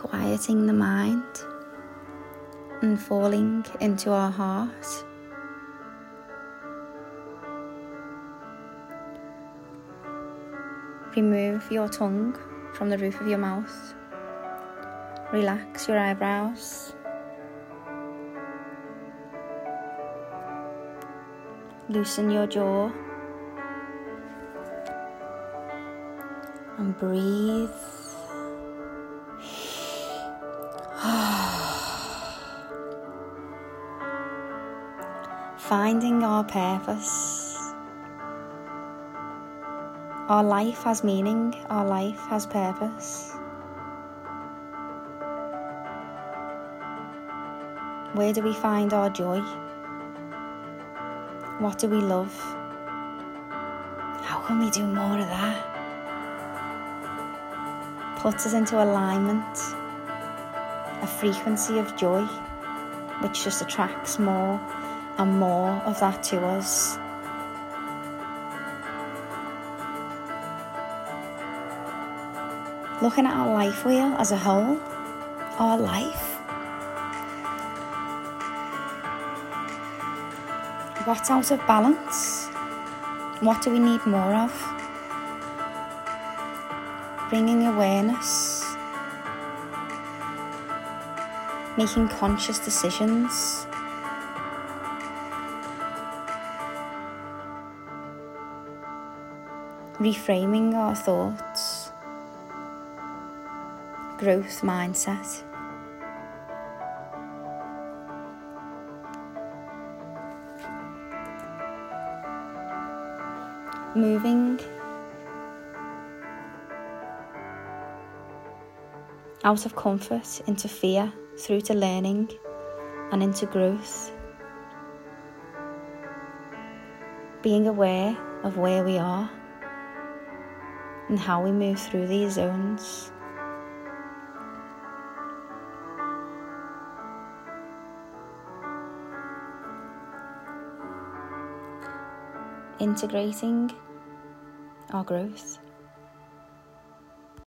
quieting the mind and falling into our heart. Remove your tongue from the roof of your mouth. Relax your eyebrows. Loosen your jaw. And breathe. Finding our purpose. Our life has meaning, our life has purpose. Where do we find our joy? What do we love? How can we do more of that? Puts us into alignment, a frequency of joy, which just attracts more and more of that to us. Looking at our life wheel as a whole, our life. What's out of balance? What do we need more of? Bringing awareness, making conscious decisions. Reframing our thoughts, growth mindset. Moving out of comfort into fear through to learning and into growth. Being aware of where we are and how we move through these zones. Integrating our growth.